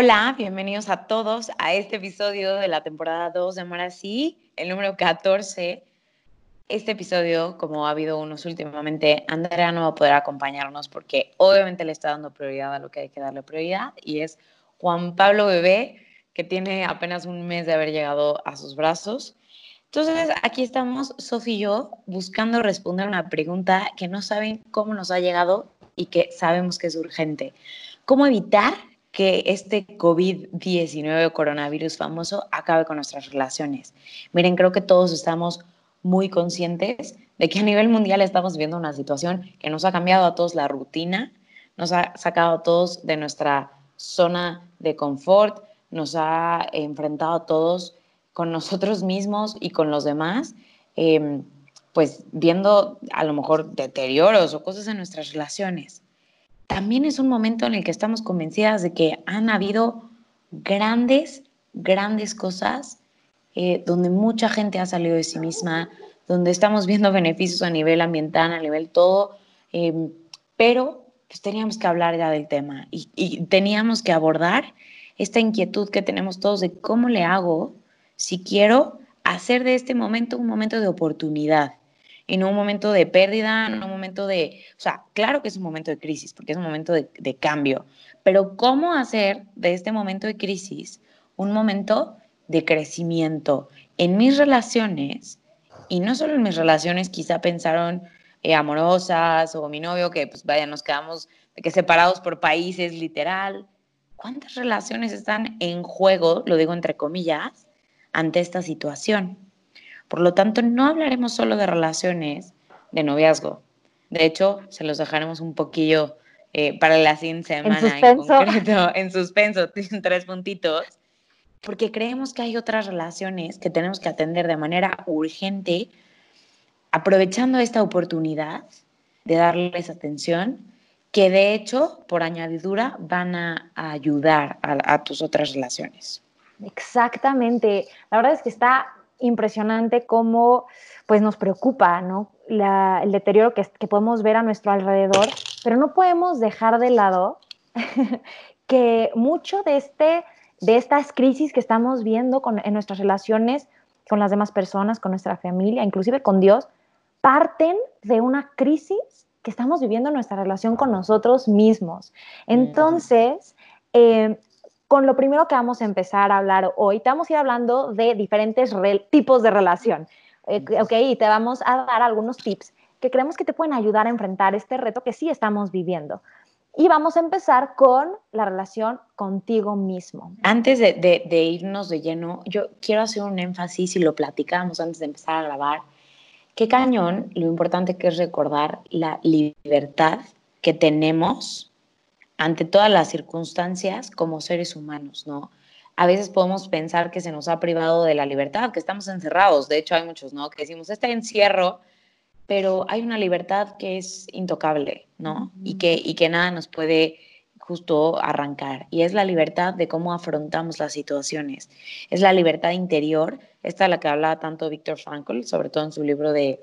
Hola, bienvenidos a todos a este episodio de la temporada 2 de Amar Así, el número 14. Este episodio, como ha habido unos últimamente, Andrea no va a poder acompañarnos porque obviamente le está dando prioridad a lo que hay que darle prioridad y es Juan Pablo Bebé, que tiene apenas un mes de haber llegado a sus brazos. Entonces, aquí estamos, Sofía y yo, buscando responder una pregunta que no saben cómo nos ha llegado y que sabemos que es urgente. ¿Cómo evitar que este COVID-19 o coronavirus famoso acabe con nuestras relaciones. Miren, creo que todos estamos muy conscientes de que a nivel mundial estamos viendo una situación que nos ha cambiado a todos la rutina, nos ha sacado a todos de nuestra zona de confort, nos ha enfrentado a todos con nosotros mismos y con los demás, em, pues viendo a lo mejor deterioros o cosas en nuestras relaciones también es un momento en el que estamos convencidas de que han habido grandes, grandes cosas eh, donde mucha gente ha salido de sí misma, donde estamos viendo beneficios a nivel ambiental, a nivel todo, em, pero pues teníamos que hablar ya del tema y, y teníamos que abordar esta inquietud que tenemos todos de cómo le hago si quiero hacer de este momento un momento de oportunidad en un momento de pérdida, en un momento de, o sea, claro que es un momento de crisis, porque es un momento de, de cambio, pero ¿cómo hacer de este momento de crisis un momento de crecimiento en mis relaciones? Y no solo en mis relaciones, quizá pensaron eh, amorosas o mi novio, que pues vaya, nos quedamos que separados por países, literal. ¿Cuántas relaciones están en juego, lo digo entre comillas, ante esta situación? Por lo tanto, no hablaremos solo de relaciones de noviazgo. De hecho, se los dejaremos un poquillo eh, para la siguiente semana en, en concreto, en suspenso, tres puntitos, porque creemos que hay otras relaciones que tenemos que atender de manera urgente, aprovechando esta oportunidad de darles atención, que de hecho, por añadidura, van a, ayudar a, a tus otras relaciones. Exactamente. La verdad es que está impresionante cómo pues nos preocupa ¿no? el deterioro que, que, podemos ver a nuestro alrededor, pero no podemos dejar de lado que mucho de, este, de estas crisis que estamos viendo con, en nuestras relaciones con las demás personas, con nuestra familia, inclusive con Dios, parten de una crisis que estamos viviendo en nuestra relación con nosotros mismos. Entonces, eh, con lo primero que vamos a empezar a hablar hoy. Te vamos a ir hablando de diferentes tipos de relación. Eh, ok, y te vamos a dar algunos tips que creemos que te pueden ayudar a enfrentar este reto que sí estamos viviendo. Y vamos a empezar con la relación contigo mismo. Antes de, de, irnos de lleno, yo quiero hacer un énfasis y lo platicamos antes de empezar a grabar. Qué cañón, lo importante que es recordar la libertad que tenemos ante todas las circunstancias como seres humanos, ¿no? A veces podemos pensar que se nos ha privado de la libertad, que estamos encerrados. De hecho, hay muchos, ¿no? Que decimos, este encierro, pero hay una libertad que es intocable, ¿no? Y que, y que nada nos puede justo arrancar. Y es la libertad de cómo afrontamos las situaciones. Es la libertad interior, esta es la que habla tanto Víctor Frankl, sobre todo en su libro de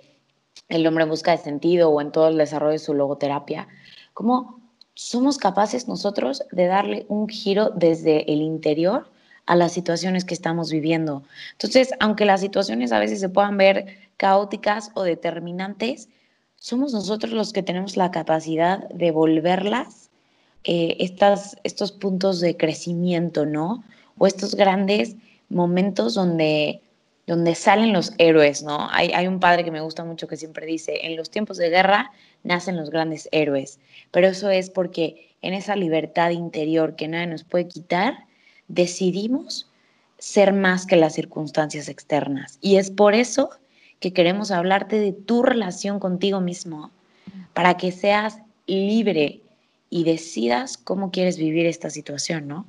El hombre en busca de sentido o en todo el desarrollo de su logoterapia. Cómo somos capaces nosotros de darle un giro desde el interior a las situaciones que estamos viviendo. Entonces, aunque las situaciones a veces se puedan ver caóticas o determinantes, somos nosotros los que tenemos la capacidad de volverlas eh, estas, estos puntos de crecimiento, ¿no? O estos grandes momentos donde, donde salen los héroes, ¿no? Hay, hay un padre que me gusta mucho que siempre dice, en los tiempos de guerra nacen los grandes héroes, pero eso es porque en esa libertad interior que nadie nos puede quitar, decidimos ser más que las circunstancias externas. Y es por eso que queremos hablarte de tu relación contigo mismo, para que seas libre y decidas cómo quieres vivir esta situación, ¿no?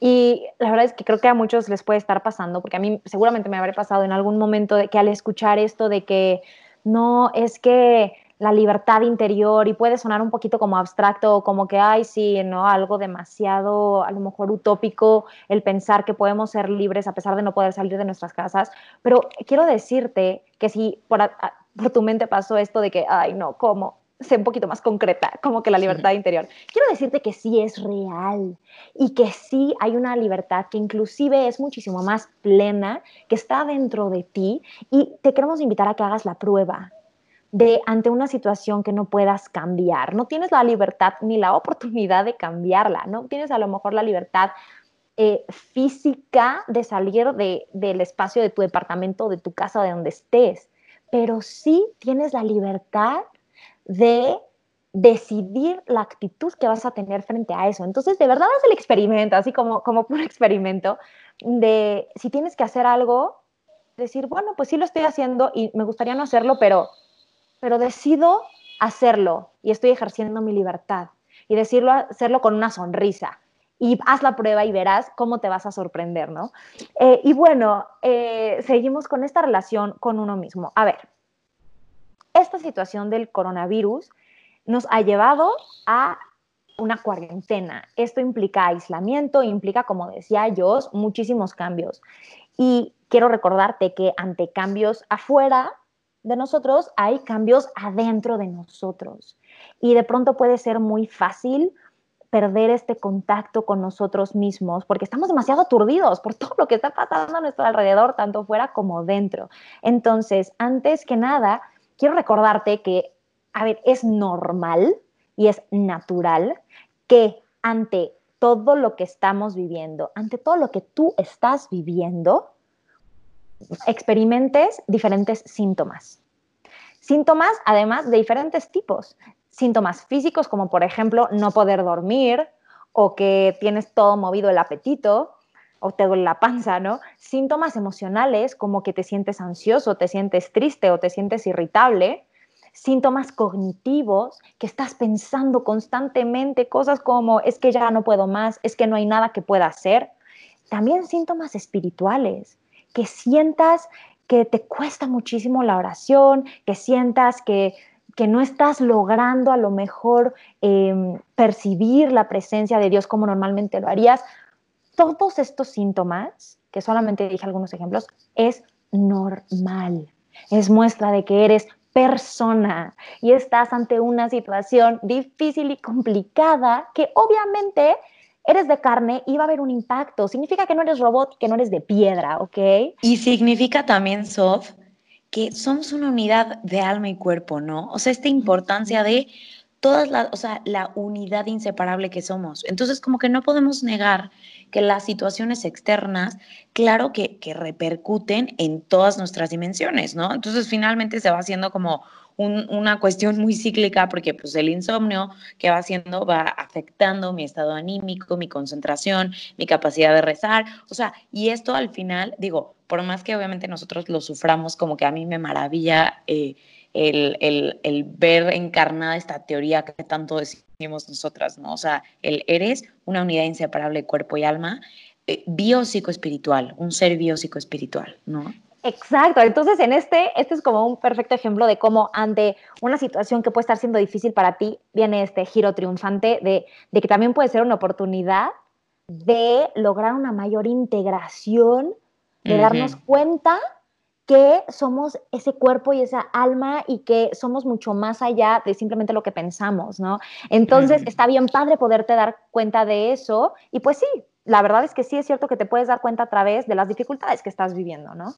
Y la verdad es que creo que a muchos les puede estar pasando, porque a mí seguramente me habré pasado en algún momento de que al escuchar esto de que no es que la libertad interior y puede sonar un poquito como abstracto, como que, ay, sí, ¿no? Algo demasiado, a lo mejor utópico, el pensar que podemos ser libres a pesar de no poder salir de nuestras casas. Pero quiero decirte que si por, por tu mente pasó esto de que, ay, no, ¿cómo? sé un poquito más concreta, como que la libertad interior. Quiero decirte que sí es real y que sí hay una libertad que inclusive es muchísimo más plena, que está dentro de ti y te queremos invitar a que hagas la prueba de ante una situación que no puedas cambiar. No tienes la libertad ni la oportunidad de cambiarla, no tienes a lo mejor la libertad eh, física de salir de, del espacio de tu departamento, de tu casa, de donde estés, pero sí tienes la libertad de decidir la actitud que vas a tener frente a eso. Entonces, de verdad es el experimento, así como, como un experimento, de si tienes que hacer algo, decir, bueno, pues sí lo estoy haciendo y me gustaría no hacerlo, pero, pero decido hacerlo y estoy ejerciendo mi libertad. Y decirlo, hacerlo con una sonrisa. Y haz la prueba y verás cómo te vas a sorprender, ¿no? Eh, y bueno, eh, seguimos con esta relación con uno mismo. A ver, esta situación del coronavirus nos ha llevado a una cuarentena. Esto implica aislamiento, implica, como decía yo, muchísimos cambios. Y quiero recordarte que ante cambios afuera de nosotros, hay cambios adentro de nosotros. Y de pronto puede ser muy fácil perder este contacto con nosotros mismos porque estamos demasiado aturdidos por todo lo que está pasando a nuestro alrededor, tanto fuera como dentro. Entonces, antes que nada, quiero recordarte que, a ver, es normal y es natural que ante todo lo que estamos viviendo, ante todo lo que tú estás viviendo, experimentes diferentes síntomas. Síntomas, además, de diferentes tipos. Síntomas físicos, como por ejemplo no poder dormir o que tienes todo movido el apetito, o te duele la panza, ¿no? Síntomas emocionales como que te sientes ansioso, te sientes triste o te sientes irritable. Síntomas cognitivos, que estás pensando constantemente cosas como es que ya no puedo más, es que no hay nada que pueda hacer. También síntomas espirituales, que sientas que te cuesta muchísimo la oración, que sientas que, que no estás logrando a lo mejor em, percibir la presencia de Dios como normalmente lo harías, todos estos síntomas, que solamente dije algunos ejemplos, es normal. Es muestra de que eres persona y estás ante una situación difícil y complicada que obviamente eres de carne y va a haber un impacto. Significa que no eres robot, que no eres de piedra, ¿ok? Y significa también, Sof, que somos una unidad de alma y cuerpo, ¿no? O sea, esta importancia de todas las, o sea, la unidad inseparable que somos. Entonces, como que no podemos negar que las situaciones externas, claro que, que repercuten en todas nuestras dimensiones, ¿no? Entonces, finalmente se va haciendo como una cuestión muy cíclica porque pues el insomnio que va haciendo va afectando mi estado anímico, mi concentración, mi capacidad de rezar, o sea, y esto al final, digo, por más que obviamente nosotros lo suframos, como que a mí me maravilla eh, el, ver encarnada esta teoría que tanto decimos nosotras, ¿no? O sea, el eres una unidad inseparable de cuerpo y alma, eh, biopsicoespiritual, un ser biopsicoespiritual, ¿no? Exacto, entonces en este, este es como un perfecto ejemplo de cómo ante una situación que puede estar siendo difícil para ti, viene este giro triunfante de, de que también puede ser una oportunidad de lograr una mayor integración, de darnos cuenta que somos ese cuerpo y esa alma y que somos mucho más allá de simplemente lo que pensamos, ¿no? Entonces, está bien padre poderte dar cuenta de eso y pues sí, la verdad es que sí es cierto que te puedes dar cuenta a través de las dificultades que estás viviendo, ¿no?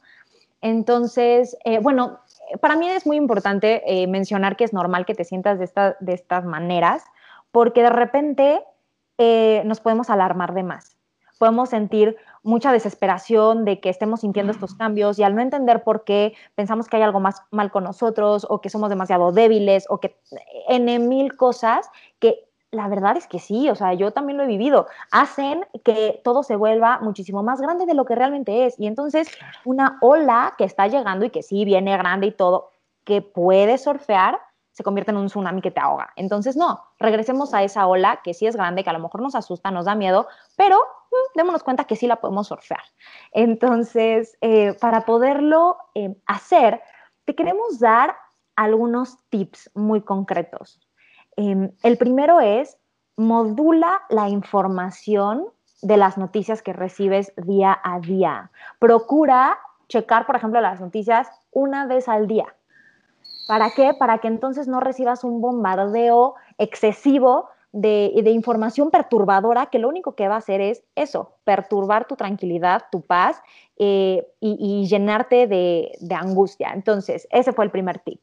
Entonces, eh, bueno, para mí es muy importante eh, mencionar que es normal que te sientas de, de estas maneras porque de repente eh, nos podemos alarmar de más. Podemos sentir mucha desesperación de que estemos sintiendo estos cambios y al no entender por qué pensamos que hay algo más mal con nosotros o que somos demasiado débiles o que en mil cosas que la verdad es que sí, o sea, yo también lo he vivido, hacen que todo se vuelva muchísimo más grande de lo que realmente es. Y entonces una ola que está llegando y que sí viene grande y todo, que puede surfear, se convierte en un tsunami que te ahoga. Entonces, no, regresemos a esa ola que sí es grande, que a lo mejor nos asusta, nos da miedo, pero mm, démonos cuenta que sí la podemos surfear. Entonces, eh, para poderlo eh, hacer, te queremos dar algunos tips muy concretos. Em, el primero es, modula la información de las noticias que recibes día a día. Procura checar, por ejemplo, las noticias una vez al día. ¿Para qué? Para que entonces no recibas un bombardeo excesivo de, información perturbadora que lo único que va a hacer es eso, perturbar tu tranquilidad, tu paz eh, y, llenarte de angustia. Entonces, ese fue el primer tip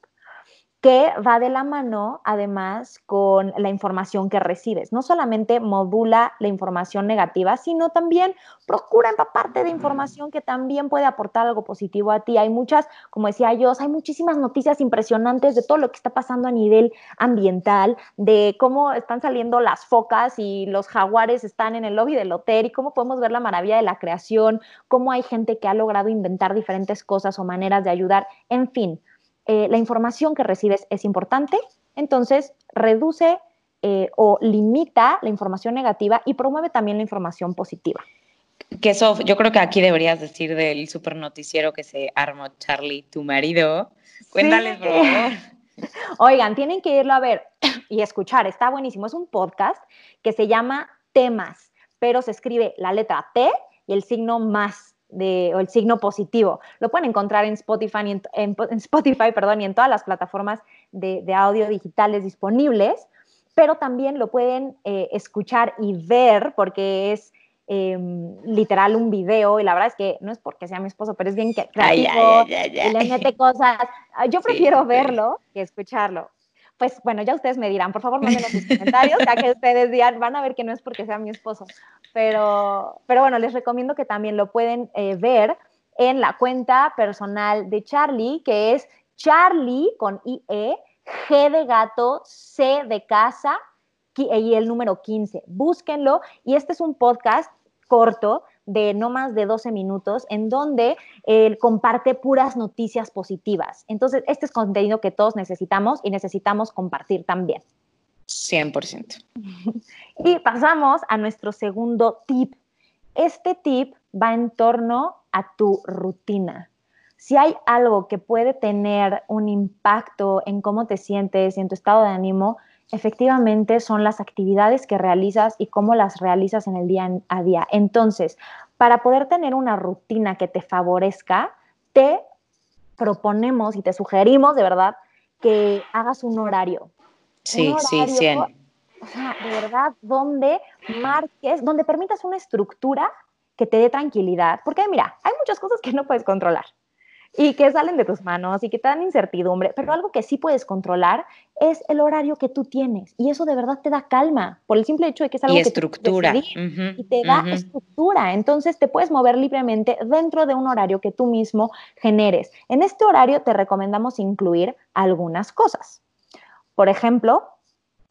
que va de la mano además con la información que recibes. No solamente modula la información negativa, sino también procura empaparte de información que también puede aportar algo positivo a ti. Hay muchas, como decía yo, hay muchísimas noticias impresionantes de todo lo que está pasando a nivel ambiental, de cómo están saliendo las focas y los jaguares están en el lobby del hotel y cómo podemos ver la maravilla de la creación, cómo hay gente que ha logrado inventar diferentes cosas o maneras de ayudar, en fin eh, la información que recibes es importante, entonces reduce eh, o limita la información negativa y promueve también la información positiva. Que eso, yo creo que aquí deberías decir del super noticiero que se armó Charlie, tu marido. Cuéntales, por favor. Oigan, tienen que irlo a ver y escuchar, está buenísimo. Es un podcast que se llama Temas, pero se escribe la letra T y el signo más o el signo positivo. Lo pueden encontrar en Spotify, en, Spotify perdón, y en todas las plataformas de, audio digitales disponibles, pero también lo pueden eh, escuchar y ver porque es em, literal un video y la verdad es que no es porque sea mi esposo, pero es bien creativo y le mete cosas. Ah, yo prefiero verlo que escucharlo pues bueno, ya ustedes me dirán, por favor, mándenme sus comentarios, ya que ustedes digan, van a ver que no es porque sea mi esposo, pero, pero bueno, les recomiendo que también lo pueden eh, ver en la cuenta personal de Charlie, que es Charlie con IE, G de gato, C de casa y el número 15. Búsquenlo y este es un podcast corto de no más de 12 minutos en donde él comparte puras noticias positivas. Entonces, este es contenido que todos necesitamos y necesitamos compartir también. 100%. Y pasamos a nuestro segundo tip. Este tip va en torno a tu rutina. Si hay algo que puede tener un impacto en cómo te sientes y en tu estado de ánimo, efectivamente son las actividades que realizas y cómo las realizas en el día a día. Entonces, para poder tener una rutina que te favorezca, te proponemos y te sugerimos de verdad que hagas un horario. Sí, sí, sí. O sea, de verdad, donde marques, donde permitas una estructura que te dé tranquilidad. Porque mira, hay muchas cosas que no puedes controlar y que salen de tus manos y que te dan incertidumbre, pero algo que sí puedes controlar es el horario que tú tienes y eso de verdad te da calma por el simple hecho de que es algo y que estructura. y te da estructura, entonces te puedes mover libremente dentro de un horario que tú mismo generes. En este horario te recomendamos incluir algunas cosas. Por ejemplo,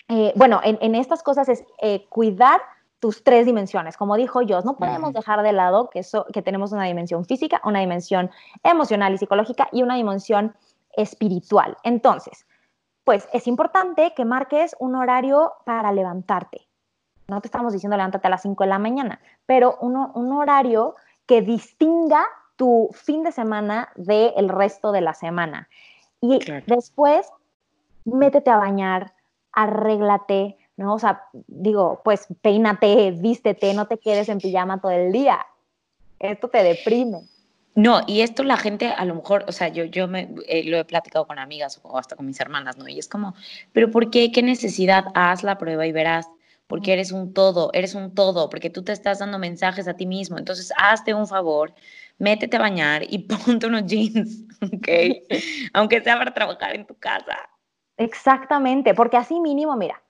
eh, bueno, en, estas cosas es eh, cuidar tus tres dimensiones. Como dijo Jos, no podemos dejar de lado que, que tenemos una dimensión física, una dimensión emocional y psicológica y una dimensión espiritual. Entonces, pues es importante que marques un horario para levantarte. No te estamos diciendo levántate a las 5 de la mañana, pero un horario que distinga tu fin de semana del resto de la semana. Y después, métete a bañar, arréglate, ¿no? O sea, digo, pues peínate, vístete, no te quedes en pijama todo el día. Esto te deprime. No, y esto la gente a lo mejor, o sea, yo, yo me, eh, lo he platicado con amigas o hasta con mis hermanas, ¿no? Y es como, pero ¿por qué? ¿Qué necesidad? Haz la prueba y verás, porque eres un todo, eres un todo, porque tú te estás dando mensajes a ti mismo. Entonces, hazte un favor, métete a bañar y ponte unos jeans, ¿ok? Aunque sea para trabajar en tu casa. Exactamente, porque así mínimo, mira,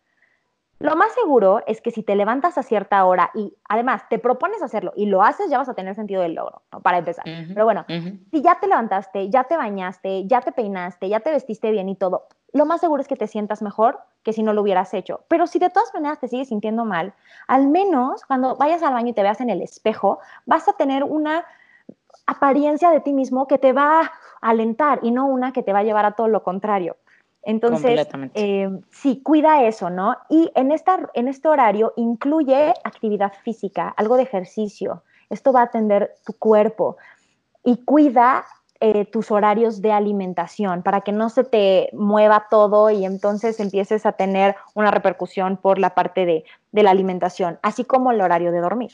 lo más seguro es que si te levantas a cierta hora y además te propones hacerlo y lo haces, ya vas a tener sentido del logro, para empezar. Pero bueno, si ya te levantaste, ya te bañaste, ya te peinaste, ya te vestiste bien y todo, lo más seguro es que te sientas mejor que si no lo hubieras hecho. Pero si de todas maneras te sigues sintiendo mal, al menos cuando vayas al baño y te veas en el espejo, vas a tener una apariencia de ti mismo que te va a alentar y no una que te va a llevar a todo lo contrario. Entonces, eh, sí, cuida eso, ¿no? Y en, esta, en este horario incluye actividad física, algo de ejercicio. Esto va a atender tu cuerpo y cuida eh, tus horarios de alimentación para que no se te mueva todo y entonces empieces a tener una repercusión por la parte de, de la alimentación, así como el horario de dormir.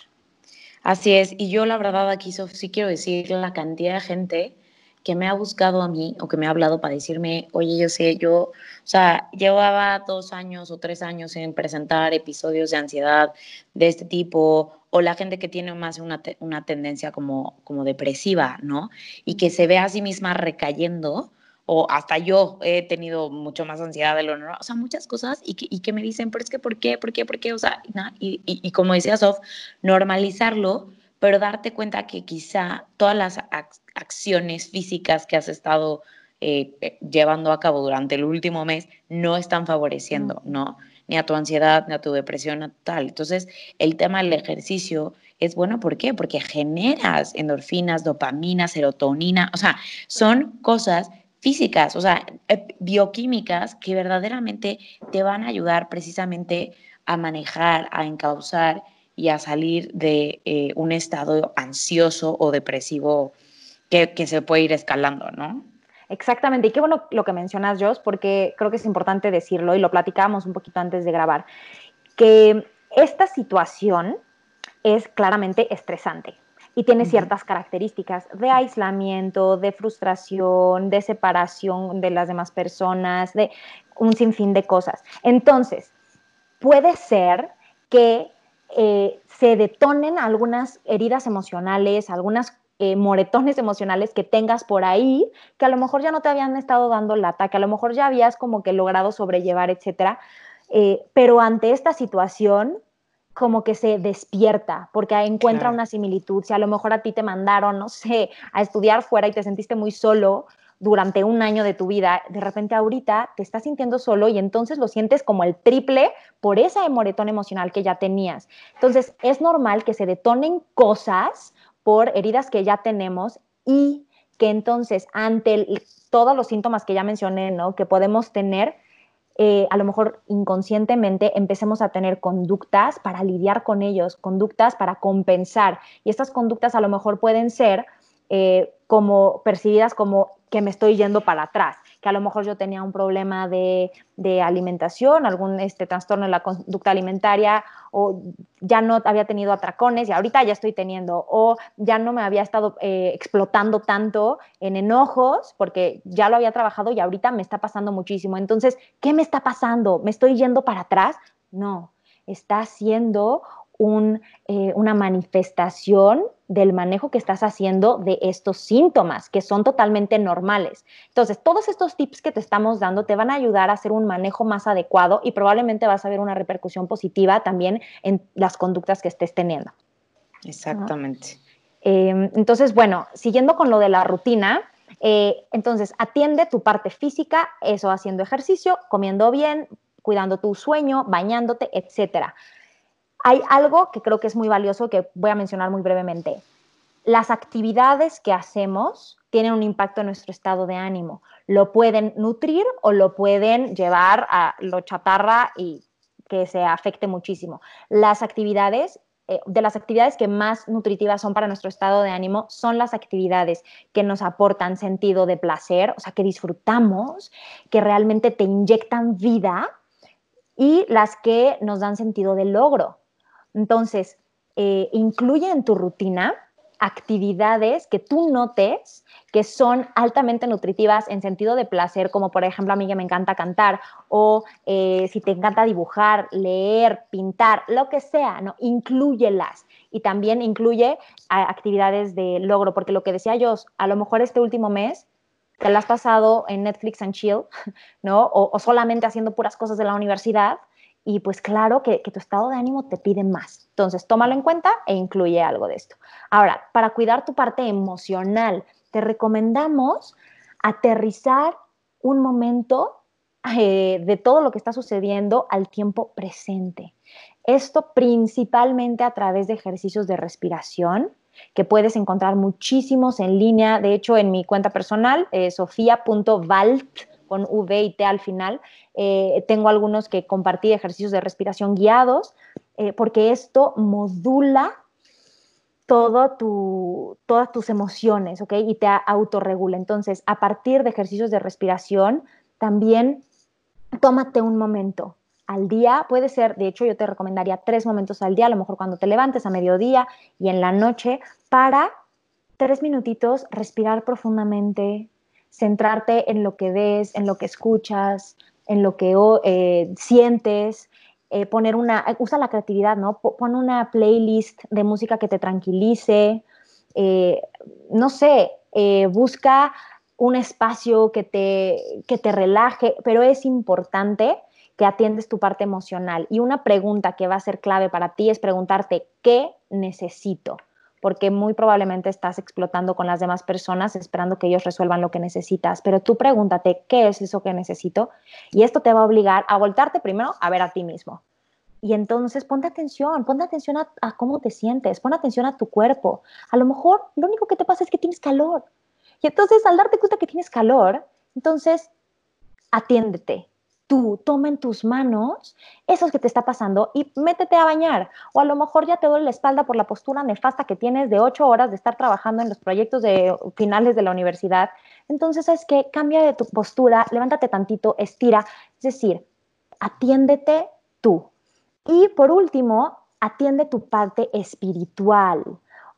Así es, y yo la verdad aquí sí quiero decir la cantidad de gente que me ha buscado a mí o que me ha hablado para decirme, oye, yo sé, yo, o sea, llevaba dos años o tres años en presentar episodios de ansiedad de este tipo, o la gente que tiene más una, una tendencia como, como depresiva, ¿no? Y que se ve a sí misma recayendo, o hasta yo he tenido mucho más ansiedad de lo normal, o sea, muchas cosas y que, y que me dicen, pero es que, ¿por qué? ¿Por qué? ¿Por qué? O sea, y, y, y como decía Sof, normalizarlo pero darte cuenta que quizá todas las acciones físicas que has estado eh, eh, llevando a cabo durante el último mes no están favoreciendo, ¿no? Ni a tu ansiedad, ni a tu depresión, ni tal. Entonces, el tema del ejercicio es bueno, ¿por qué? Porque generas endorfinas, dopamina, serotonina, o sea, son cosas físicas, o sea, eh, bioquímicas que verdaderamente te van a ayudar precisamente a manejar, a encauzar y a salir de eh, un estado ansioso o depresivo que, que, se puede ir escalando, ¿no? Exactamente, y qué bueno lo que mencionas, Jos, porque creo que es importante decirlo y lo platicábamos un poquito antes de grabar, que esta situación es claramente estresante y tiene ciertas características de aislamiento, de frustración, de separación de las demás personas, de un sinfín de cosas. Entonces, puede ser que eh, se detonen algunas heridas emocionales, algunas eh, moretones emocionales que tengas por ahí, que a lo mejor ya no te habían estado dando lata, que a lo mejor ya habías como que logrado sobrellevar, etcétera. Eh, pero ante esta situación, como que se despierta, porque encuentra una similitud. Si a lo mejor a ti te mandaron, no sé, a estudiar fuera y te sentiste muy solo, durante un año de tu vida, de repente ahorita te estás sintiendo solo y entonces lo sientes como el triple por esa moretón emocional que ya tenías. Entonces es normal que se detonen cosas por heridas que ya tenemos y que entonces ante todos los síntomas que ya mencioné, ¿no? Que podemos tener, eh, a lo mejor inconscientemente empecemos a tener conductas para lidiar con ellos, conductas para compensar. Y estas conductas a lo mejor pueden ser eh, como percibidas como que me estoy yendo para atrás, que a lo mejor yo tenía un problema de, alimentación, algún este, trastorno en la conducta alimentaria, o ya no había tenido atracones y ahorita ya estoy teniendo, o ya no me había estado eh, explotando tanto en enojos porque ya lo había trabajado y ahorita me está pasando muchísimo. Entonces, ¿qué me está pasando? ¿Me estoy yendo para atrás? No, está siendo eh, una manifestación del manejo que estás haciendo de estos síntomas, que son totalmente normales. Entonces, todos estos tips que te estamos dando te van a ayudar a hacer un manejo más adecuado y probablemente vas a ver una repercusión positiva también en las conductas que estés teniendo. Exactamente. Em, entonces, bueno, siguiendo con lo de la rutina, eh, entonces atiende tu parte física, eso haciendo ejercicio, comiendo bien, cuidando tu sueño, bañándote, etcétera hay algo que creo que es muy valioso que voy a mencionar muy brevemente. Las actividades que hacemos tienen un impacto en nuestro estado de ánimo. Lo pueden nutrir o lo pueden llevar a lo chatarra y que se afecte muchísimo. Las actividades, eh, de las actividades que más nutritivas son para nuestro estado de ánimo, son las actividades que nos aportan sentido de placer, o sea, que disfrutamos, que realmente te inyectan vida y las que nos dan sentido de logro. Entonces, eh, incluye en tu rutina actividades que tú notes que son altamente nutritivas en sentido de placer, como por ejemplo a mí que me encanta cantar, o eh, si te encanta dibujar, leer, pintar, lo que sea, ¿no? Incluyelas. Y también incluye actividades de logro, porque lo que decía yo, a lo mejor este último mes te lo has pasado en Netflix and chill, ¿no? o solamente haciendo puras cosas de la universidad, y pues claro que, tu estado de ánimo te pide más. Entonces, tómalo en cuenta e incluye algo de esto. Ahora, para cuidar tu parte emocional, te recomendamos aterrizar un momento eh, de todo lo que está sucediendo al tiempo presente. Esto principalmente a través de ejercicios de respiración, que puedes encontrar muchísimos en línea. De hecho, en mi cuenta personal, eh, sofía.valt con V y T al final. Eh, tengo algunos que compartí ejercicios de respiración guiados, eh, porque esto modula todas tus emociones, ¿ok? Y te autorregula. Entonces, a partir de ejercicios de respiración, también tómate un momento al día. Puede ser, de hecho, yo te recomendaría tres momentos al día, a lo mejor cuando te levantes a mediodía y en la noche, para tres minutitos respirar profundamente, centrarte en lo que ves, en lo que escuchas, en lo que eh, sientes, eh, poner una, usa la creatividad, ¿no? Pon una playlist de música que te tranquilice, eh, no sé, eh, busca un espacio que te, que te relaje, pero es importante que atiendes tu parte emocional. Y una pregunta que va a ser clave para ti es preguntarte, ¿qué necesito? Porque muy probablemente estás explotando con las demás personas esperando que ellos resuelvan lo que necesitas. Pero tú pregúntate, ¿qué es eso que necesito? Y esto te va a obligar a voltarte primero a ver a ti mismo. Y entonces ponte atención, ponte atención a, cómo te sientes, pon atención a tu cuerpo. A lo mejor lo único que te pasa es que tienes calor. Y entonces al darte cuenta que tienes calor, entonces atiéndete, tú toma en tus manos eso que te está pasando y métete a bañar. O a lo mejor ya te duele la espalda por la postura nefasta que tienes de ocho horas de estar trabajando en los proyectos de finales de la universidad. Entonces es que cambia de tu postura, levántate tantito, estira. Es decir, atiéndete tú. Y por último, atiende tu parte espiritual.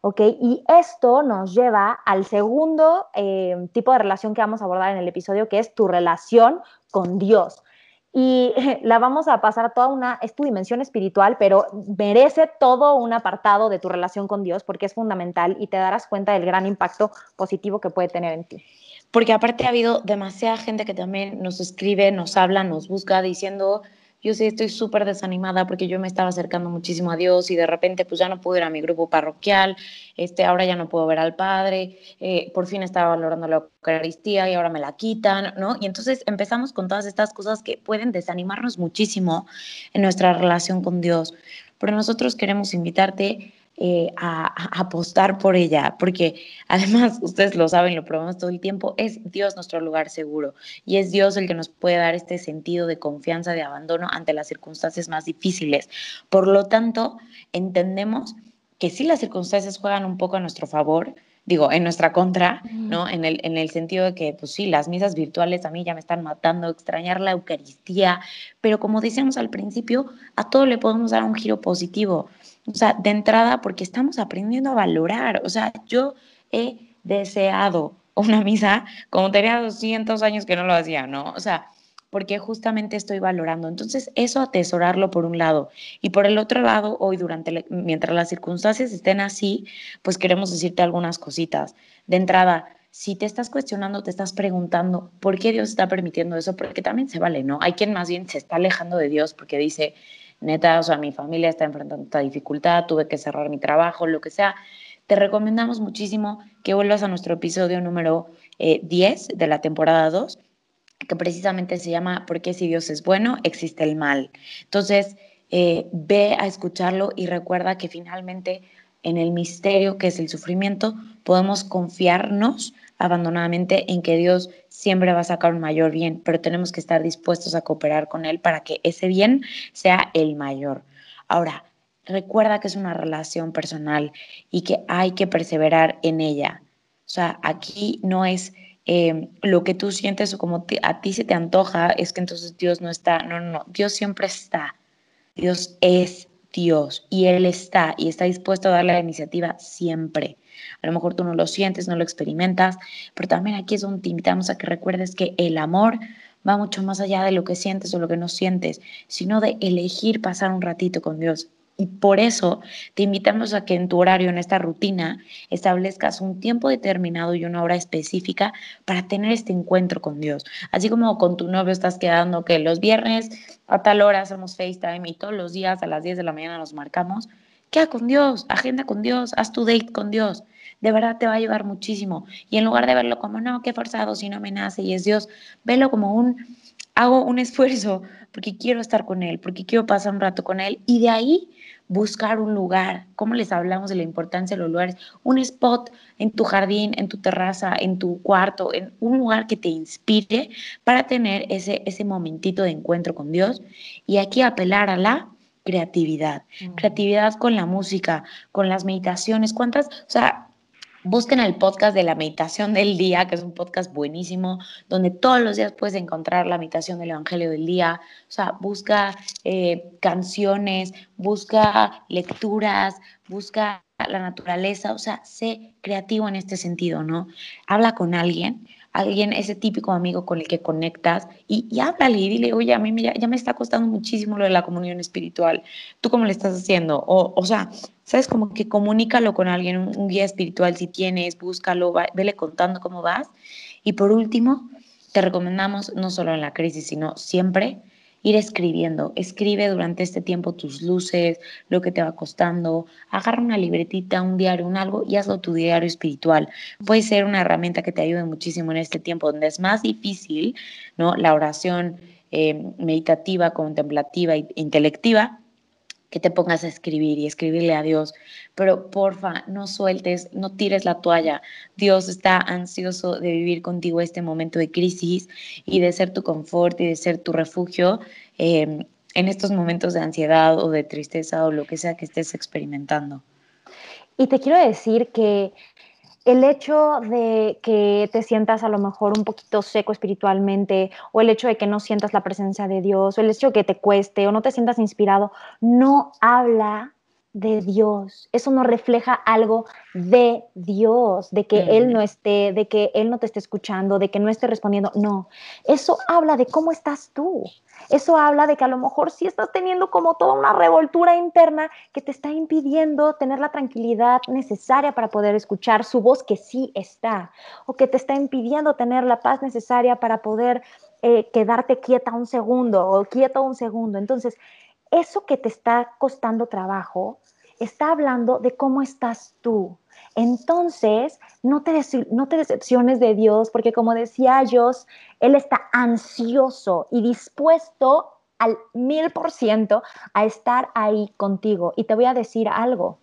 ¿ok? Y esto nos lleva al segundo eh, tipo de relación que vamos a abordar en el episodio, que es tu relación con Dios y la vamos a pasar toda una, es tu dimensión espiritual, pero merece todo un apartado de tu relación con Dios porque es fundamental y te darás cuenta del gran impacto positivo que puede tener en ti. Porque aparte ha habido demasiada gente que también nos escribe, nos habla, nos busca diciendo, yo sí estoy súper desanimada porque yo me estaba acercando muchísimo a Dios y de repente pues ya no puedo ir a mi grupo parroquial, este, ahora ya no puedo ver al Padre, eh, por fin estaba valorando la Eucaristía y ahora me la quitan, ¿no? Y entonces empezamos con todas estas cosas que pueden desanimarnos muchísimo en nuestra relación con Dios. Pero nosotros queremos invitarte eh, a, apostar por ella, porque además, ustedes lo saben, lo probamos todo el tiempo, es Dios nuestro lugar seguro y es Dios el que nos puede dar este sentido de confianza, de abandono ante las circunstancias más difíciles. Por lo tanto, entendemos que si las circunstancias juegan un poco a nuestro favor, digo, en nuestra contra, ¿no? En el, en el sentido de que, pues sí, las misas virtuales a mí ya me están matando, extrañar la Eucaristía, pero como decíamos al principio, a todo le podemos dar un giro positivo. O sea, de entrada, porque estamos aprendiendo a valorar. O sea, yo he deseado una misa como tenía 200 años que no lo hacía, ¿no? O sea, porque justamente estoy valorando. Entonces, eso atesorarlo por un lado. Y por el otro lado, hoy, durante, mientras las circunstancias estén así, pues queremos decirte algunas cositas. De entrada, si te estás cuestionando, te estás preguntando por qué Dios está permitiendo eso, porque también se vale, ¿no? Hay quien más bien se está alejando de Dios porque dice, neta, o sea, mi familia está enfrentando esta dificultad, tuve que cerrar mi trabajo, lo que sea. Te recomendamos muchísimo que vuelvas a nuestro episodio número 10 eh, de la temporada 2, que precisamente se llama ¿Por qué si Dios es bueno, existe el mal? Entonces, eh, ve a escucharlo y recuerda que finalmente en el misterio que es el sufrimiento, podemos confiarnos abandonadamente en que Dios siempre va a sacar un mayor bien, pero tenemos que estar dispuestos a cooperar con Él para que ese bien sea el mayor. Ahora, recuerda que es una relación personal y que hay que perseverar en ella. O sea, aquí no es eh, lo que tú sientes o como a ti se te antoja, es que entonces Dios no está. No, no, no. Dios siempre está. Dios es Dios y Él está y está dispuesto a darle la iniciativa siempre. A lo mejor tú no lo sientes, no lo experimentas, pero también aquí es donde te invitamos a que recuerdes que el amor va mucho más allá de lo que sientes o lo que no sientes, sino de elegir pasar un ratito con Dios. Y por eso te invitamos a que en tu horario, en esta rutina, establezcas un tiempo determinado y una hora específica para tener este encuentro con Dios. Así como con tu novio estás quedando que los viernes a tal hora hacemos FaceTime y todos los días a las 10 de la mañana nos marcamos, queda con Dios, agenda con Dios, haz tu date con Dios. De verdad te va a ayudar muchísimo. Y en lugar de verlo como, no, qué forzado, si no me nace y es Dios, velo como un, hago un esfuerzo porque quiero estar con Él, porque quiero pasar un rato con Él. Y de ahí buscar un lugar, como les hablamos de la importancia de los lugares, un spot en tu jardín, en tu terraza, en tu cuarto, en un lugar que te inspire para tener ese, ese momentito de encuentro con Dios. Y aquí apelar a la creatividad, mm. creatividad con la música, con las meditaciones, cuántas, o sea, Busquen el podcast de la meditación del día, que es un podcast buenísimo, donde todos los días puedes encontrar la meditación del Evangelio del día. O sea, busca eh, canciones, busca lecturas, busca la naturaleza, o sea, sé creativo en este sentido, ¿no? Habla con alguien, alguien, ese típico amigo con el que conectas y, y háblale y dile, oye, a mí ya, ya, me está costando muchísimo lo de la comunión espiritual, ¿tú cómo le estás haciendo? O, o sea, ¿sabes? Como que comunícalo con alguien, un, guía espiritual si tienes, búscalo, vele contando cómo vas. Y por último, te recomendamos, no solo en la crisis, sino siempre, ir escribiendo. Escribe durante este tiempo tus luces, lo que te va costando. Agarra una libretita, un diario, un algo y hazlo tu diario espiritual. Puede ser una herramienta que te ayude muchísimo en este tiempo donde es más difícil, ¿no? La oración eh, meditativa, contemplativa e intelectiva que te pongas a escribir y escribirle a Dios, pero porfa, no sueltes, no tires la toalla. Dios está ansioso de vivir contigo este momento de crisis y de ser tu confort y de ser tu refugio em, en estos momentos de ansiedad o de tristeza o lo que sea que estés experimentando. Y te quiero decir que el hecho de que te sientas a lo mejor un poquito seco espiritualmente, o el hecho de que no sientas la presencia de Dios, o el hecho de que te cueste o no te sientas inspirado, no habla de Dios. Eso no refleja algo de Dios, de que Él no esté, de que Él no te esté escuchando, de que no esté respondiendo. No, eso habla de cómo estás tú. Eso habla de que a lo mejor sí estás teniendo como toda una revoltura interna que te está impidiendo tener la tranquilidad necesaria para poder escuchar su voz que sí está, o que te está impidiendo tener la paz necesaria para poder eh, quedarte quieta un segundo o quieto un segundo. Entonces, eso que te está costando trabajo está hablando de cómo estás tú. Entonces, no te, no te decepciones de Dios, porque como decía Dios, Él está ansioso y dispuesto al mil por ciento a estar ahí contigo. Y te voy a decir algo,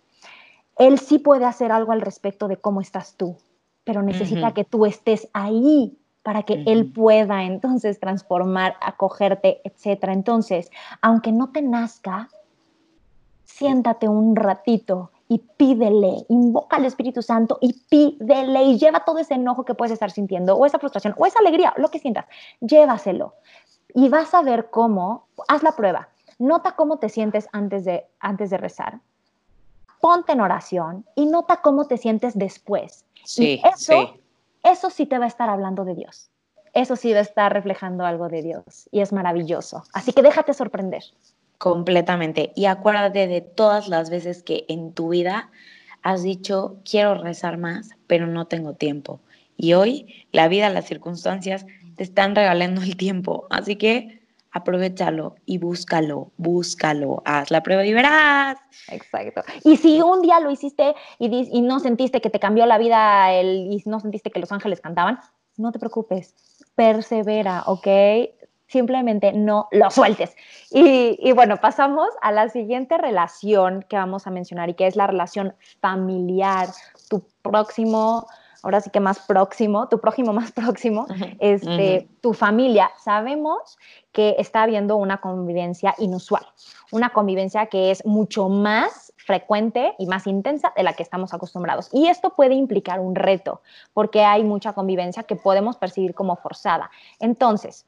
Él sí puede hacer algo al respecto de cómo estás tú, pero necesita que tú estés ahí para que Él pueda entonces transformar, acogerte, etc. Entonces, aunque no te nazca, siéntate un ratito y pídele, invoca al Espíritu Santo y pídele y lleva todo ese enojo que puedes estar sintiendo o esa frustración o esa alegría, lo que sientas, llévaselo. Y vas a ver cómo, haz la prueba, nota cómo te sientes antes de, antes de rezar, ponte en oración y nota cómo te sientes después. Sí, eso, sí eso sí te va a estar hablando de Dios. Eso sí va a estar reflejando algo de Dios y es maravilloso. Así que déjate sorprender. Completamente. Y acuérdate de todas las veces que en tu vida has dicho, quiero rezar más, pero no tengo tiempo. Y hoy la vida, las circunstancias te están regalando el tiempo. Así que aprovechalo y búscalo, búscalo, haz la prueba y verás. Exacto. Y si un día lo hiciste y, no sentiste que te cambió la vida el, y no sentiste que los ángeles cantaban, no te preocupes, persevera, ¿ok? Simplemente no lo sueltes. Y, y bueno, pasamos a la siguiente relación que vamos a mencionar y que es la relación familiar, tu próximo ahora sí que más próximo, tu prójimo más próximo, este, tu familia, sabemos que está habiendo una convivencia inusual, una convivencia que es mucho más frecuente y más intensa de la que estamos acostumbrados. Y esto puede implicar un reto, porque hay mucha convivencia que podemos percibir como forzada. Entonces,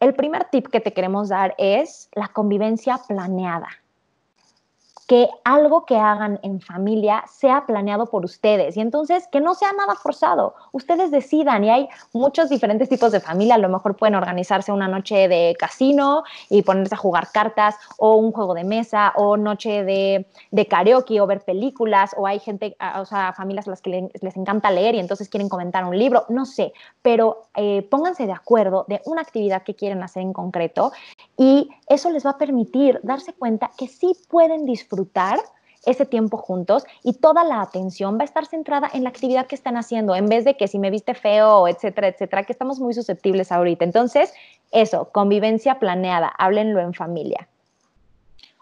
el primer tip que te queremos dar es la convivencia planeada que algo que hagan en familia sea planeado por ustedes y entonces que no sea nada forzado. Ustedes decidan y hay muchos diferentes tipos de familia. A lo mejor pueden organizarse una noche de casino y ponerse a jugar cartas o un juego de mesa o noche de, de karaoke o ver películas o hay gente, o sea, familias a las que les, encanta leer y entonces quieren comentar un libro. No sé, pero eh, pónganse de acuerdo de una actividad que quieren hacer en concreto y eso les va a permitir darse cuenta que sí pueden disfrutar ese tiempo juntos y toda la atención va a estar centrada en la actividad que están haciendo, en vez de que si me viste feo, etcétera, etcétera, que estamos muy susceptibles ahorita. Entonces, eso, convivencia planeada, háblenlo en familia.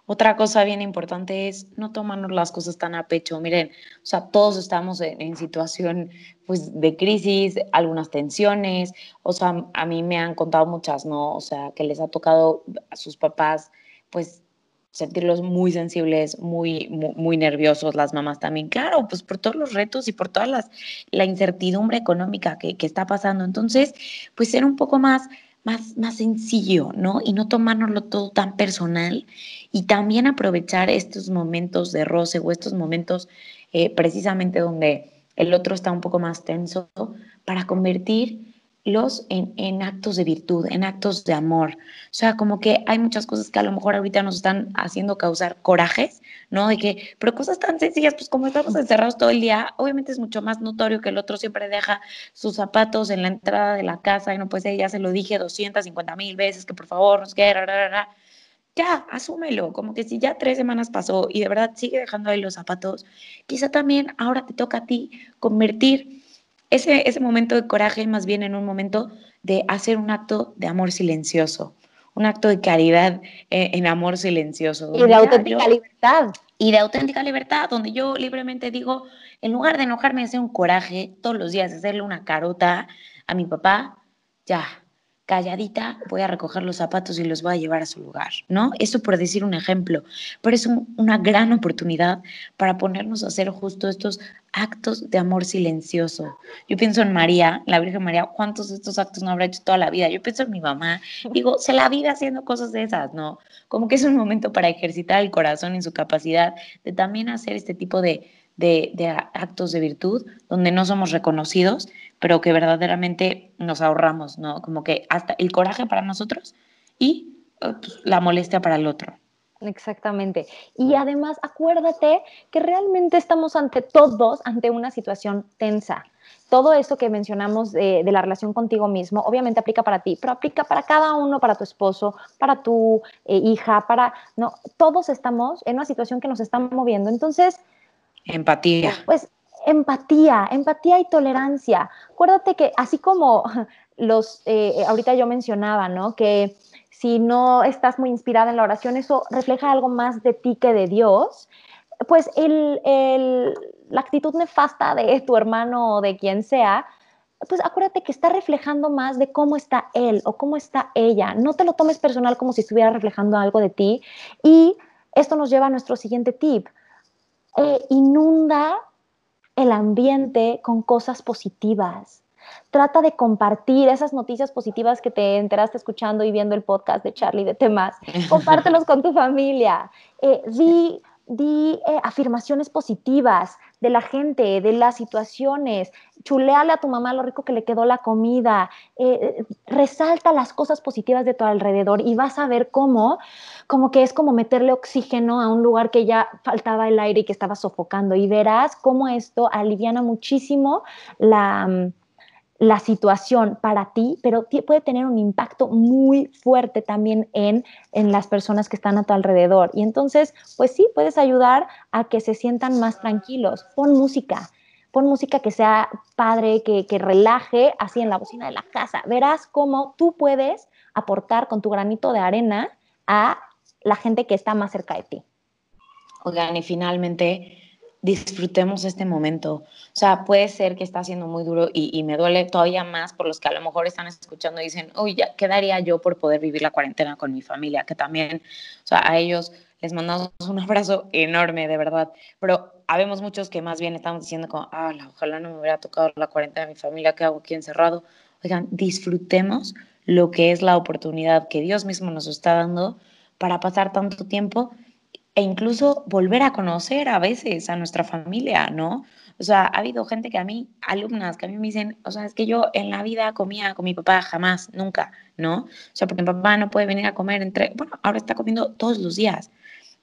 Otra cosa bien importante es no tomarnos las cosas tan a pecho. Miren, o sea, todos estamos en, situación pues, de crisis, algunas tensiones. O sea, a mí me han contado muchas, ¿no? O sea, que les ha tocado a sus papás, pues sentirlos muy sensibles, muy, muy, nerviosos, las mamás también, claro, pues por todos los retos y por toda las, la incertidumbre económica que, que está pasando. Entonces, pues ser un poco más más, más sencillo, ¿no? Y no tomárnoslo todo tan personal y también aprovechar estos momentos de roce o estos momentos eh, precisamente donde el otro está un poco más tenso para convertir los en, actos de virtud, en actos de amor. O sea, como que hay muchas cosas que a lo mejor ahorita nos están haciendo causar corajes, ¿no? De que, pero cosas tan sencillas, pues como estamos encerrados todo el día, obviamente es mucho más notorio que el otro siempre deja sus zapatos en la entrada de la casa y no puede ser, ya se lo dije 250 mil veces, que por favor nos quede, ya, asúmelo, como que si ya tres semanas pasó y de verdad sigue dejando ahí los zapatos, quizá también ahora te toca a ti convertir ese, ese momento de coraje más bien en un momento de hacer un acto de amor silencioso, un acto de caridad eh, en amor silencioso. Y de auténtica libertad. Y de auténtica libertad, donde yo libremente digo, en lugar de enojarme, hacer un coraje todos los días, hacerle una carota a mi papá, ya, calladita, voy a recoger los zapatos y los voy a llevar a su lugar, ¿no? Eso por decir un ejemplo, pero es una gran oportunidad para ponernos a hacer justo estos actos de amor silencioso. Yo pienso en María, la Virgen María, ¿cuántos de estos actos no habrá hecho toda la vida? Yo pienso en mi mamá, digo, se la vida haciendo cosas de esas, ¿no? Como que es un momento para ejercitar el corazón y su capacidad de también hacer este tipo de, de actos de virtud donde no somos reconocidos, pero que verdaderamente nos ahorramos, ¿no? Como que hasta el coraje para nosotros y eh, pues, la molestia para el otro. Exactamente. Y además, acuérdate que realmente estamos ante todos, ante una situación tensa. Todo esto que mencionamos de, la relación contigo mismo, obviamente aplica para ti, pero aplica para cada uno, para tu esposo, para tu eh, hija, para, no, todos estamos en una situación que nos está moviendo. Entonces, empatía. Pues empatía, empatía y tolerancia. Acuérdate que así como los, eh, ahorita yo mencionaba, ¿no? Que si no estás muy inspirada en la oración, eso refleja algo más de ti que de Dios, pues la actitud nefasta de tu hermano o de quien sea, pues acuérdate que está reflejando más de cómo está él o cómo está ella. No te lo tomes personal como si estuviera reflejando algo de ti. Y esto nos lleva a nuestro siguiente tip. Eh, inunda el ambiente con cosas positivas. Trata de compartir esas noticias positivas que te enteraste escuchando y viendo el podcast de Charlie de temas. Compártelos con tu familia. Eh, di di eh, afirmaciones positivas de la gente, de las situaciones, chuleale a tu mamá lo rico que le quedó la comida, eh, resalta las cosas positivas de tu alrededor y vas a ver cómo, como que es como meterle oxígeno a un lugar que ya faltaba el aire y que estaba sofocando. Y verás cómo esto aliviana muchísimo la mm, la situación para ti, pero puede tener un impacto muy fuerte también en, en las personas que están a tu alrededor. Y entonces, pues sí, puedes ayudar a que se sientan más tranquilos. Pon música, pon música que sea padre, que, que relaje, así en la bocina de la casa. Verás cómo tú puedes aportar con tu granito de arena a la gente que está más cerca de ti. Oigan, y finalmente, disfrutemos este momento. O sea, puede ser que está siendo muy duro y, me duele todavía más por los que a lo mejor están escuchando y dicen, uy, ya, ¿qué daría yo por poder vivir la cuarentena con mi familia? Que también, o sea, a ellos les mandamos un abrazo enorme, de verdad. Pero habemos muchos que más bien estamos diciendo como, ah, ojalá no me hubiera tocado la cuarentena de mi familia, ¿qué hago aquí encerrado? Oigan, disfrutemos lo que es la oportunidad que Dios mismo nos está dando para pasar tanto tiempo e incluso volver a conocer a veces a nuestra familia, ¿no? O sea, ha habido gente que a mí, alumnas, que a mí me dicen, o sea, es que yo en la vida comía con mi papá jamás, nunca, ¿no? O sea, porque mi papá no puede venir a comer entre, bueno, ahora está comiendo todos los días.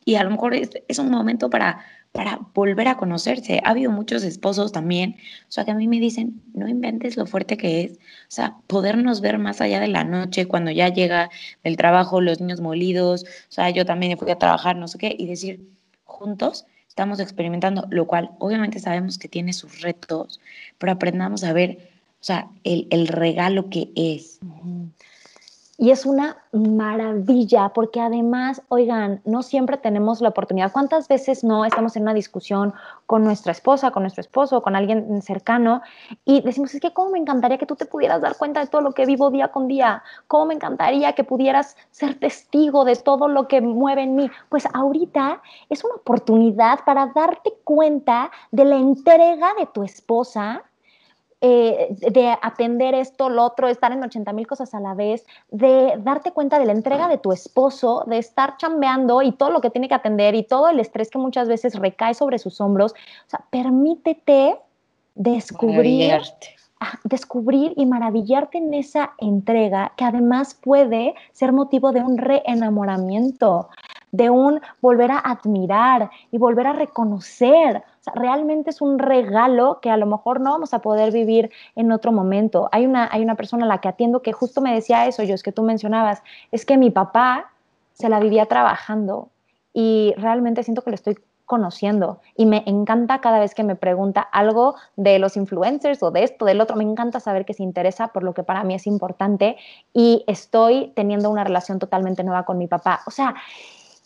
Y a lo mejor es, es un momento para para volver a conocerse. Ha habido muchos esposos también, o sea, que a mí me dicen, no inventes lo fuerte que es, o sea, podernos ver más allá de la noche, cuando ya llega el trabajo, los niños molidos, o sea, yo también fui a trabajar, no sé qué, y decir, juntos estamos experimentando, lo cual obviamente sabemos que tiene sus retos, pero aprendamos a ver, o sea, el, el regalo que es. Y es una maravilla porque además, oigan, no siempre tenemos la oportunidad. ¿Cuántas veces no estamos en una discusión con nuestra esposa, con nuestro esposo, con alguien cercano y decimos, es que cómo me encantaría que tú te pudieras dar cuenta de todo lo que vivo día con día? ¿Cómo me encantaría que pudieras ser testigo de todo lo que mueve en mí? Pues ahorita es una oportunidad para darte cuenta de la entrega de tu esposa eh, de atender esto, lo otro, estar en 80 mil cosas a la vez, de darte cuenta de la entrega de tu esposo, de estar chambeando y todo lo que tiene que atender y todo el estrés que muchas veces recae sobre sus hombros. O sea, permítete descubrir, ah, descubrir y maravillarte en esa entrega que además puede ser motivo de un reenamoramiento de un volver a admirar y volver a reconocer. O sea, realmente es un regalo que a lo mejor no vamos a poder vivir en otro momento. Hay una, hay una persona a la que atiendo que justo me decía eso, yo es que tú mencionabas, es que mi papá se la vivía trabajando y realmente siento que lo estoy conociendo y me encanta cada vez que me pregunta algo de los influencers o de esto, del otro, me encanta saber que se interesa por lo que para mí es importante y estoy teniendo una relación totalmente nueva con mi papá. O sea,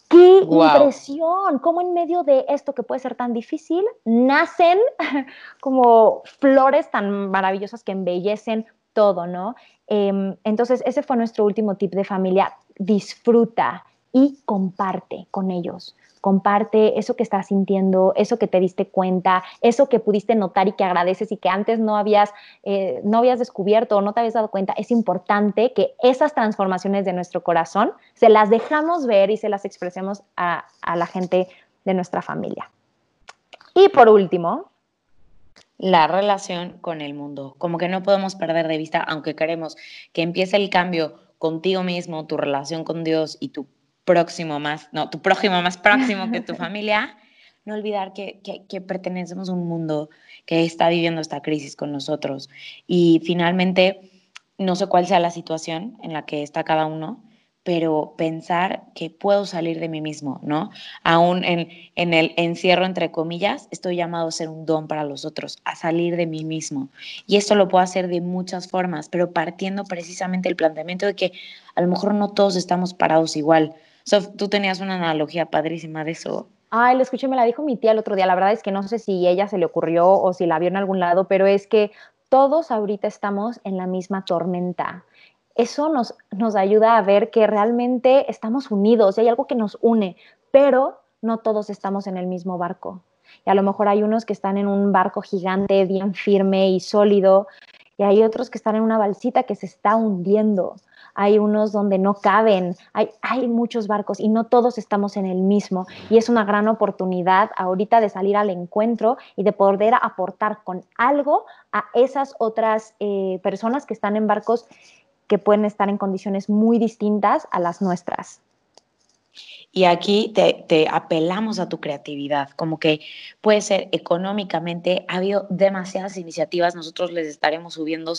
¡Qué impresión! Cómo en medio de esto que puede ser tan difícil, nacen como flores tan maravillosas que embellecen todo, ¿no? Em, entonces, ese fue nuestro último tip de familia. Disfruta y comparte con ellos comparte eso que estás sintiendo, eso que te diste cuenta, eso que pudiste notar y que agradeces y que antes no habías, eh, no habías descubierto o no te habías dado cuenta. Es importante que esas transformaciones de nuestro corazón se las dejamos ver y se las expresemos a, a la gente de nuestra familia. Y por último, la relación con el mundo. Como que no podemos perder de vista, aunque queremos que empiece el cambio contigo mismo, tu relación con Dios y tu próximo más, no, tu prójimo más próximo que tu familia, no olvidar que, que, pertenecemos a un mundo que está viviendo esta crisis con nosotros. Y finalmente, no sé cuál sea la situación en la que está cada uno, pero pensar que puedo salir de mí mismo, ¿no? Aún en, en, el encierro, entre comillas, estoy llamado a ser un don para los otros, a salir de mí mismo. Y esto lo puedo hacer de muchas formas, pero partiendo precisamente del planteamiento de que a lo mejor no todos estamos parados igual, tú tenías una analogía padrísima de eso. Ay, lo escuché, me la dijo mi tía el otro día. La verdad es que no sé si ella se le ocurrió o si la vio en algún lado, pero es que todos ahorita estamos en la misma tormenta. Eso nos, nos ayuda a ver que realmente estamos unidos y hay algo que nos une, pero no todos estamos en el mismo barco. Y a lo mejor hay unos que están en un barco gigante, bien firme y sólido, y hay otros que están en una balsita que se está hundiendo hay unos donde no caben, hay, hay muchos barcos y no todos estamos en el mismo. Y es una gran oportunidad ahorita de salir al encuentro y de poder aportar con algo a esas otras eh, personas que están en barcos que pueden estar en condiciones muy distintas a las nuestras. Y aquí te, apelamos a tu creatividad, como que puede ser económicamente, ha habido demasiadas iniciativas, nosotros les estaremos subiendo,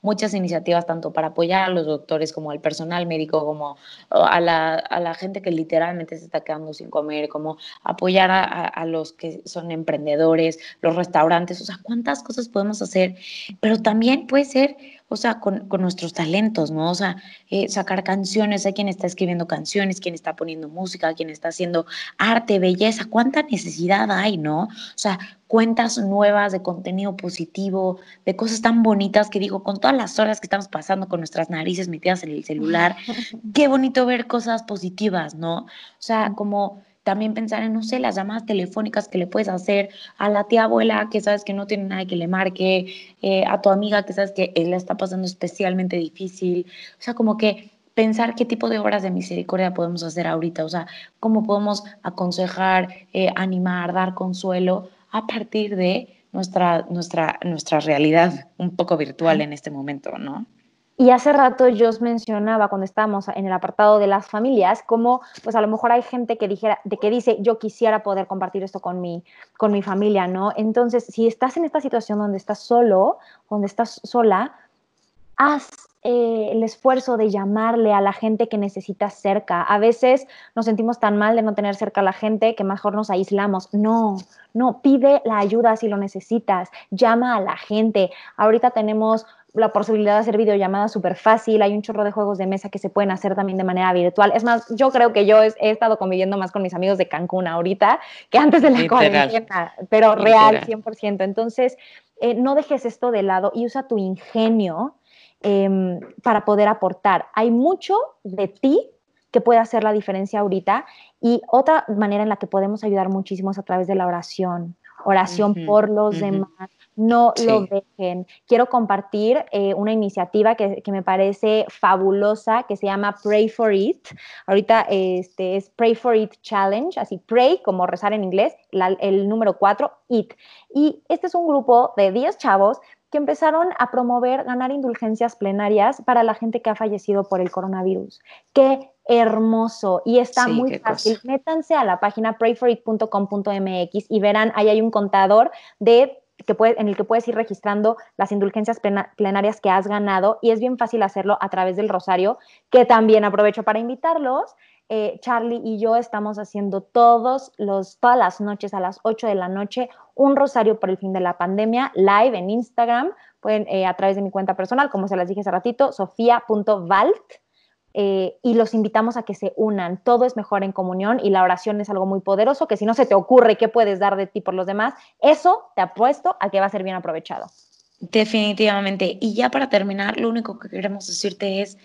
muchas iniciativas tanto para apoyar a los doctores como al personal médico, como a la, gente que literalmente se está quedando sin comer, como apoyar a, a los que son emprendedores, los restaurantes, o sea, cuántas cosas podemos hacer, pero también puede ser o sea, con, nuestros talentos, ¿no? O sea, eh, sacar canciones, hay quien está escribiendo canciones, quien está poniendo música, quien está haciendo arte, belleza, cuánta necesidad hay, ¿no? O sea, cuentas nuevas de contenido positivo, de cosas tan bonitas que digo, con todas las horas que estamos pasando con nuestras narices metidas en el celular, qué bonito ver cosas positivas, ¿no? O sea, como también pensar en, no sé, las llamadas telefónicas que le puedes hacer a la tía abuela que sabes que no tiene nadie que le marque, eh, a tu amiga que sabes que la está pasando especialmente difícil. O sea, como que pensar qué tipo de obras de misericordia podemos hacer ahorita, o sea, cómo podemos aconsejar, eh, animar, dar consuelo a partir de nuestra, nuestra, nuestra realidad un poco virtual en este momento, ¿no? Y hace rato yo os mencionaba cuando estábamos en el apartado de las familias, como pues a lo mejor hay gente que dijera, de que dice, yo quisiera poder compartir esto con mi, con mi familia, ¿no? Entonces, si estás en esta situación donde estás solo, donde estás sola, haz eh, el esfuerzo de llamarle a la gente que necesitas cerca. A veces nos sentimos tan mal de no tener cerca a la gente que mejor nos aislamos. No, no, pide la ayuda si lo necesitas, llama a la gente. Ahorita tenemos la posibilidad de hacer videollamadas súper fácil, hay un chorro de juegos de mesa que se pueden hacer también de manera virtual. Es más, yo creo que yo he, estado conviviendo más con mis amigos de Cancún ahorita que antes de la cuarentena, pero real, 100%. Entonces, eh, no dejes esto de lado y usa tu ingenio em, para poder aportar. Hay mucho de ti que puede hacer la diferencia ahorita y otra manera en la que podemos ayudar muchísimo es a través de la oración oración por los demás, no lo dejen. Quiero compartir eh, una iniciativa que, me parece fabulosa que se llama Pray for It. Ahorita este, es Pray for It Challenge, así pray como rezar en inglés, el número 4, It. Y este es un grupo de 10 chavos que empezaron a promover ganar indulgencias plenarias para la gente que ha fallecido por el coronavirus. Qué hermoso y está muy fácil. Métanse a la página prayforit.com.mx y verán, ahí hay un contador de que en el que puedes ir registrando las indulgencias plenarias que has ganado y es bien fácil hacerlo a través del rosario, que también aprovecho para invitarlos. Eh, Charlie y yo estamos haciendo todos los, todas las noches a las 8 de la noche un rosario por el fin de la pandemia live en Instagram, pueden eh, a través de mi cuenta personal, como se las dije hace ratito, sofia.valt. Eh, y los invitamos a que se unan. Todo es mejor en comunión y la oración es algo muy poderoso que si no se te ocurre qué puedes dar de ti por los demás, eso te apuesto a que va a ser bien aprovechado. Definitivamente. Y ya para terminar, lo único que queremos decirte es,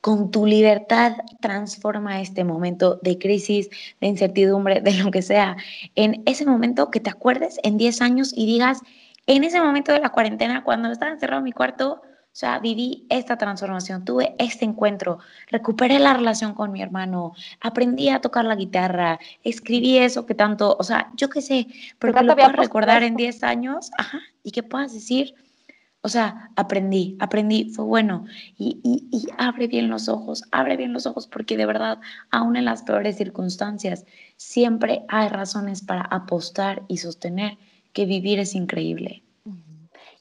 con tu libertad transforma este momento de crisis, de incertidumbre, de lo que sea, en ese momento que te acuerdes en 10 años y digas, en ese momento de la cuarentena, cuando estaba encerrado en mi cuarto, o sea, viví esta transformación, tuve este encuentro, recuperé la relación con mi hermano, aprendí a tocar la guitarra, escribí eso que tanto, o sea, yo qué sé, pero que lo puedas recordar en 10 años, ajá, y que puedas decir, o sea, aprendí, aprendí, fue bueno. Y, y, y, abre bien los ojos, abre bien los ojos, porque de verdad, aún en las peores circunstancias, siempre hay razones para apostar y sostener que vivir es increíble.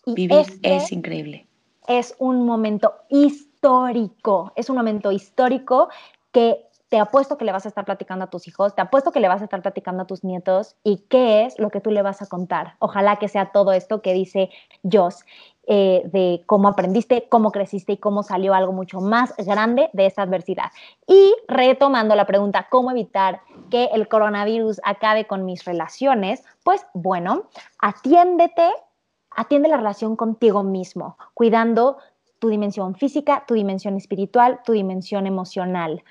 vivir este es increíble es un momento histórico, es un momento histórico que te apuesto que le vas a estar platicando a tus hijos, te apuesto que le vas a estar platicando a tus nietos y qué es lo que tú le vas a contar. Ojalá que sea todo esto que dice Joss, eh, de cómo aprendiste, cómo creciste y cómo salió algo mucho más grande de esta adversidad. Y retomando la pregunta, ¿cómo evitar que el coronavirus acabe con mis relaciones? Pues bueno, atiéndete atiende la relación contigo mismo, cuidando tu dimensión física, tu dimensión espiritual, tu dimensión emocional.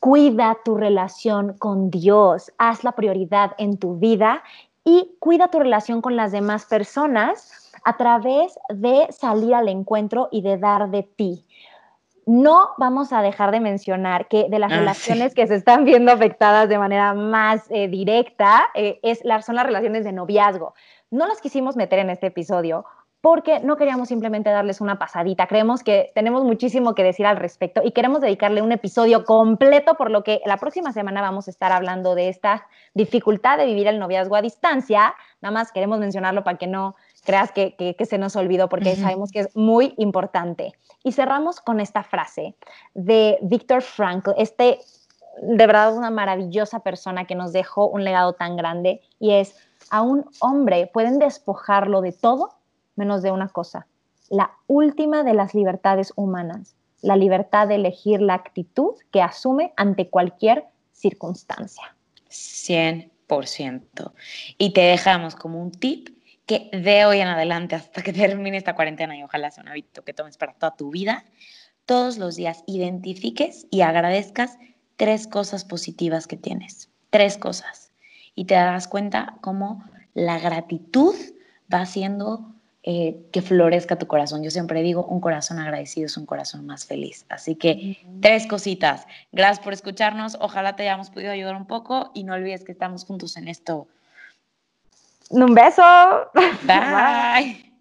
Cuida tu relación con Dios, haz la prioridad en tu vida y cuida tu relación con las demás personas a través de salir al encuentro y de dar de ti. No vamos a dejar de mencionar que de las ah, relaciones que se están viendo afectadas de manera más eh, directa eh, es, son las relaciones de noviazgo. No las quisimos meter en este episodio porque no queríamos simplemente darles una pasadita. Creemos que tenemos muchísimo que decir al respecto y queremos dedicarle un episodio completo, por lo que la próxima semana vamos a estar hablando de esta dificultad de vivir el noviazgo a distancia. Nada más queremos mencionarlo para que no creas que, se nos olvidó, porque sabemos que es muy importante. Y cerramos con esta frase de Viktor Frankl, este de verdad una maravillosa persona que nos dejó un legado tan grande y es a un hombre pueden despojarlo de todo menos de una cosa, la última de las libertades humanas, la libertad de elegir la actitud que asume ante cualquier circunstancia. 100%. Y te dejamos como un tip que de hoy en adelante hasta que termine esta cuarentena y ojalá sea un hábito que tomes para toda tu vida, todos los días identifiques y agradezcas tres cosas positivas que tienes. Tres cosas y te darás cuenta cómo la gratitud va haciendo eh, que florezca tu corazón. Yo siempre digo, un corazón agradecido es un corazón más feliz. Así que tres cositas. Gracias por escucharnos. Ojalá te hayamos podido ayudar un poco y no olvides que estamos juntos en esto. Un beso. Bye.